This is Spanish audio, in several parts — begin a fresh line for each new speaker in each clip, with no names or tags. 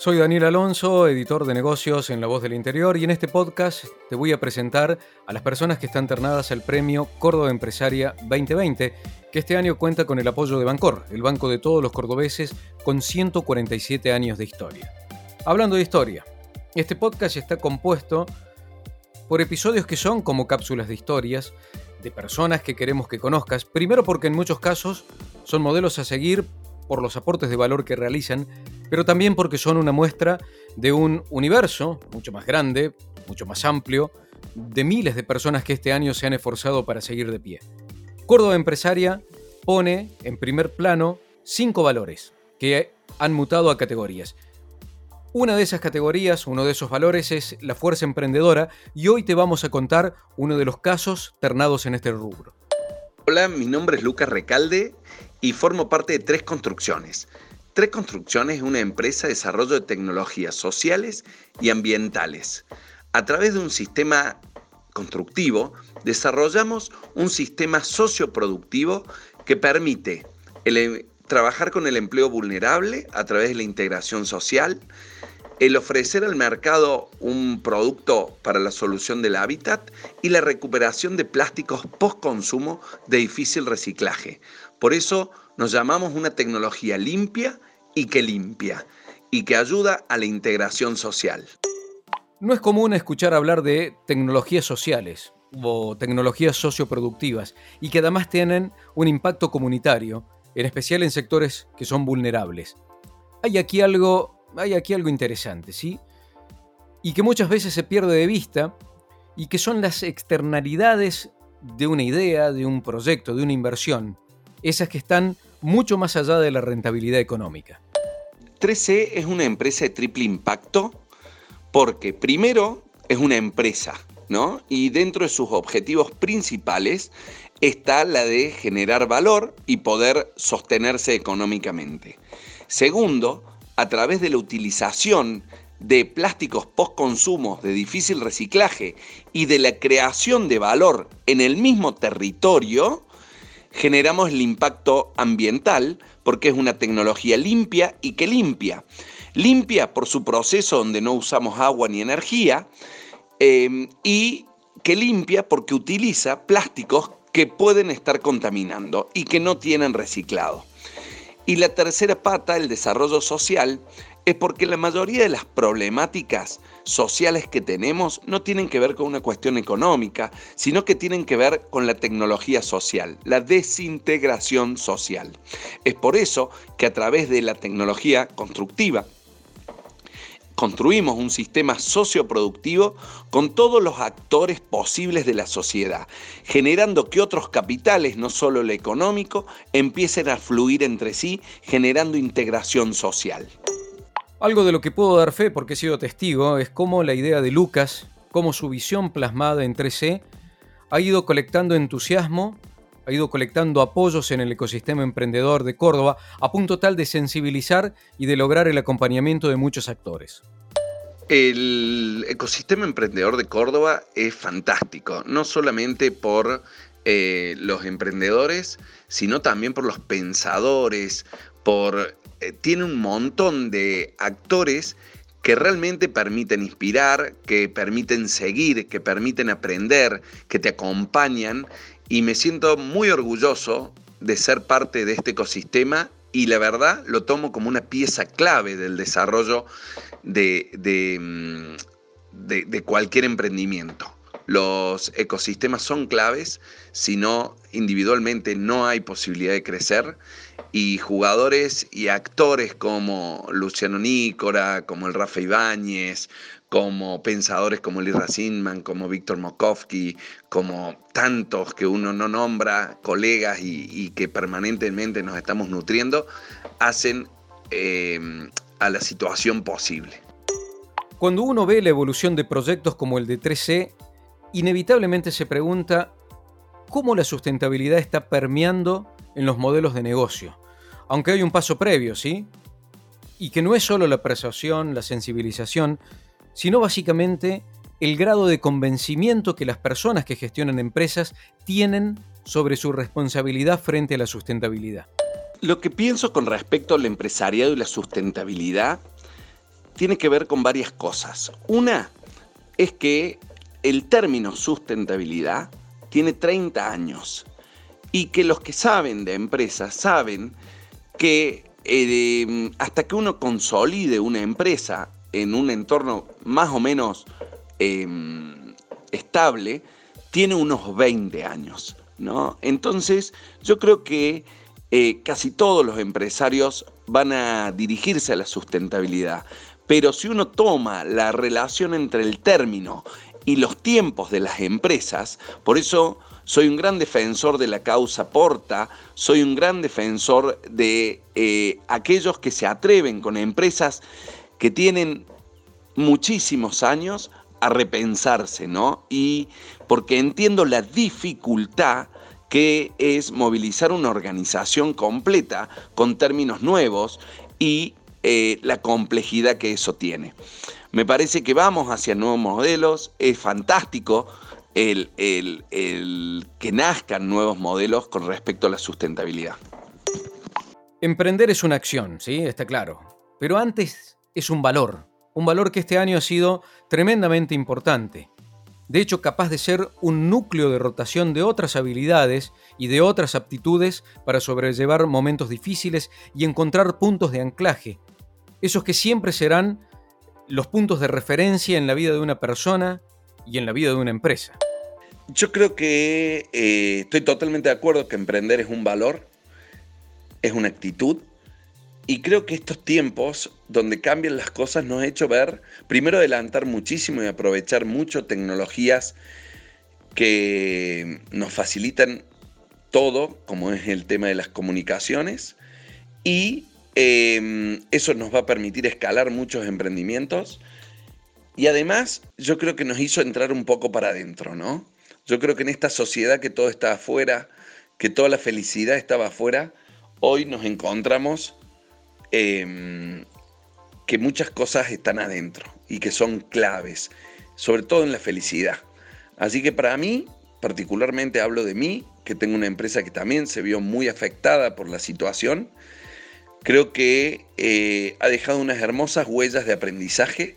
Soy Daniel Alonso, editor de negocios en La Voz del Interior, y en este podcast te voy a presentar a las personas que están ternadas al premio Córdoba Empresaria 2020, que este año cuenta con el apoyo de Bancor, el banco de todos los cordobeses con 147 años de historia. Hablando de historia, este podcast está compuesto por episodios que son como cápsulas de historias, de personas que queremos que conozcas, primero porque en muchos casos son modelos a seguir por los aportes de valor que realizan, pero también porque son una muestra de un universo mucho más grande, mucho más amplio, de miles de personas que este año se han esforzado para seguir de pie. Córdoba Empresaria pone en primer plano cinco valores que han mutado a categorías. Una de esas categorías, uno de esos valores es la fuerza emprendedora y hoy te vamos a contar uno de los casos ternados en este rubro.
Hola, mi nombre es Lucas Recalde y formo parte de Tres Construcciones. Tres Construcciones es una empresa de desarrollo de tecnologías sociales y ambientales. A través de un sistema constructivo, desarrollamos un sistema socioproductivo que permite el, trabajar con el empleo vulnerable a través de la integración social, el ofrecer al mercado un producto para la solución del hábitat y la recuperación de plásticos post-consumo de difícil reciclaje. Por eso nos llamamos una tecnología limpia y que limpia y que ayuda a la integración social.
No es común escuchar hablar de tecnologías sociales o tecnologías socioproductivas y que además tienen un impacto comunitario en especial en sectores que son vulnerables. Hay aquí algo, hay aquí algo interesante, ¿sí? Y que muchas veces se pierde de vista y que son las externalidades de una idea, de un proyecto, de una inversión, esas que están mucho más allá de la rentabilidad económica.
3C es una empresa de triple impacto porque primero es una empresa, ¿no? Y dentro de sus objetivos principales está la de generar valor y poder sostenerse económicamente. Segundo, a través de la utilización de plásticos post-consumo de difícil reciclaje y de la creación de valor en el mismo territorio, generamos el impacto ambiental porque es una tecnología limpia y que limpia. Limpia por su proceso donde no usamos agua ni energía eh, y que limpia porque utiliza plásticos que pueden estar contaminando y que no tienen reciclado. Y la tercera pata, el desarrollo social, es porque la mayoría de las problemáticas sociales que tenemos no tienen que ver con una cuestión económica, sino que tienen que ver con la tecnología social, la desintegración social. Es por eso que a través de la tecnología constructiva, construimos un sistema socioproductivo con todos los actores posibles de la sociedad, generando que otros capitales, no solo el económico, empiecen a fluir entre sí, generando integración social.
Algo de lo que puedo dar fe, porque he sido testigo, es cómo la idea de Lucas, cómo su visión plasmada en 3C, ha ido colectando entusiasmo ha ido colectando apoyos en el ecosistema emprendedor de Córdoba a punto tal de sensibilizar y de lograr el acompañamiento de muchos actores.
El ecosistema emprendedor de Córdoba es fantástico, no solamente por eh, los emprendedores, sino también por los pensadores, por eh, tiene un montón de actores que realmente permiten inspirar, que permiten seguir, que permiten aprender, que te acompañan y me siento muy orgulloso de ser parte de este ecosistema y la verdad lo tomo como una pieza clave del desarrollo de, de, mm, de, cualquier emprendimiento. Los ecosistemas son claves, si no individualmente no hay posibilidad de crecer y jugadores y actores como Luciano Nícora, como el Rafa Ibáñez, como pensadores como Lee Racinman, como Víctor Mokovsky, como tantos que uno no nombra, colegas y, que permanentemente nos estamos nutriendo, hacen, eh, a la situación posible.
Cuando uno ve la evolución de proyectos como el de 3C, inevitablemente se pregunta cómo la sustentabilidad está permeando en los modelos de negocio. Aunque hay un paso previo, ¿sí? Y que no es solo la persuasión, la sensibilización, sino básicamente el grado de convencimiento que las personas que gestionan empresas tienen sobre su responsabilidad frente a la sustentabilidad.
Lo que pienso con respecto al empresariado y la sustentabilidad tiene que ver con varias cosas. Una es que el término sustentabilidad tiene 30 años y que los que saben de empresas saben que eh, hasta que uno consolide una empresa en un entorno más o menos em, estable, tiene unos 20 años. ¿no? Entonces, yo creo que eh, casi todos los empresarios van a dirigirse a la sustentabilidad. Pero si uno toma la relación entre el término y los tiempos de las empresas, por eso soy un gran defensor de la causa Porta, soy un gran defensor de eh, aquellos que se atreven con empresas que tienen muchísimos años a repensarse, ¿no? Y porque entiendo la dificultad que es movilizar una organización completa con términos nuevos y eh, la complejidad que eso tiene. Me parece que vamos hacia nuevos modelos, es fantástico el, que nazcan nuevos modelos con respecto a la sustentabilidad.
Emprender es una acción, ¿sí? Está claro. Pero antes es un valor, un valor que este año ha sido tremendamente importante. De hecho, capaz de ser un núcleo de rotación de otras habilidades y de otras aptitudes para sobrellevar momentos difíciles y encontrar puntos de anclaje. Esos que siempre serán los puntos de referencia en la vida de una persona y en la vida de una empresa?
Yo creo que eh, estoy totalmente de acuerdo que emprender es un valor, es una actitud, y creo que estos tiempos donde cambian las cosas nos ha hecho ver, primero adelantar muchísimo y aprovechar mucho tecnologías que nos facilitan todo, como es el tema de las comunicaciones, y Em, eso nos va a permitir escalar muchos emprendimientos. Y además, yo creo que nos hizo entrar un poco para adentro, ¿no? Yo creo que en esta sociedad que todo está afuera, que toda la felicidad estaba afuera, hoy nos encontramos em, que muchas cosas están adentro y que son claves, sobre todo en la felicidad. Así que para mí, particularmente hablo de mí, que tengo una empresa que también se vio muy afectada por la situación, creo que eh, ha dejado unas hermosas huellas de aprendizaje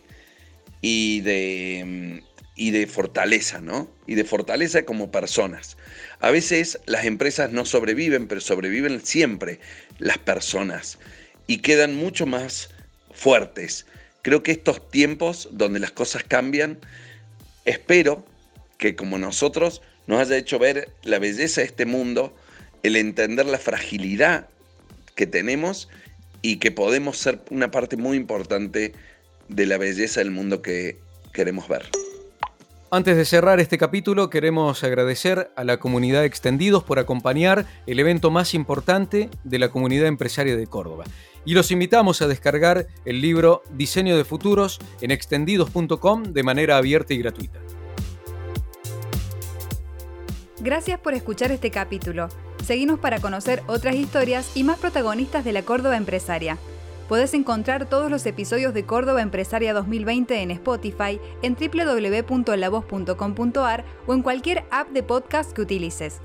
y de, mm, y de fortaleza, ¿no? Y de fortaleza como personas. A veces las empresas no sobreviven, pero sobreviven siempre las personas y quedan mucho más fuertes. Creo que estos tiempos donde las cosas cambian, espero que como nosotros nos haya hecho ver la belleza de este mundo, el entender la fragilidad que tenemos y que podemos ser una parte muy importante de la belleza del mundo que queremos ver.
Antes de cerrar este capítulo, queremos agradecer a la comunidad Extendidos por acompañar el evento más importante de la comunidad empresaria de Córdoba. Y los invitamos a descargar el libro Diseño de Futuros en extendidos.com de manera abierta y gratuita.
Gracias por escuchar este capítulo. Seguimos para conocer otras historias y más protagonistas de la Córdoba Empresaria. Puedes encontrar todos los episodios de Córdoba Empresaria 2020 en Spotify, en www.lavoz.com.ar o en cualquier app de podcast que utilices.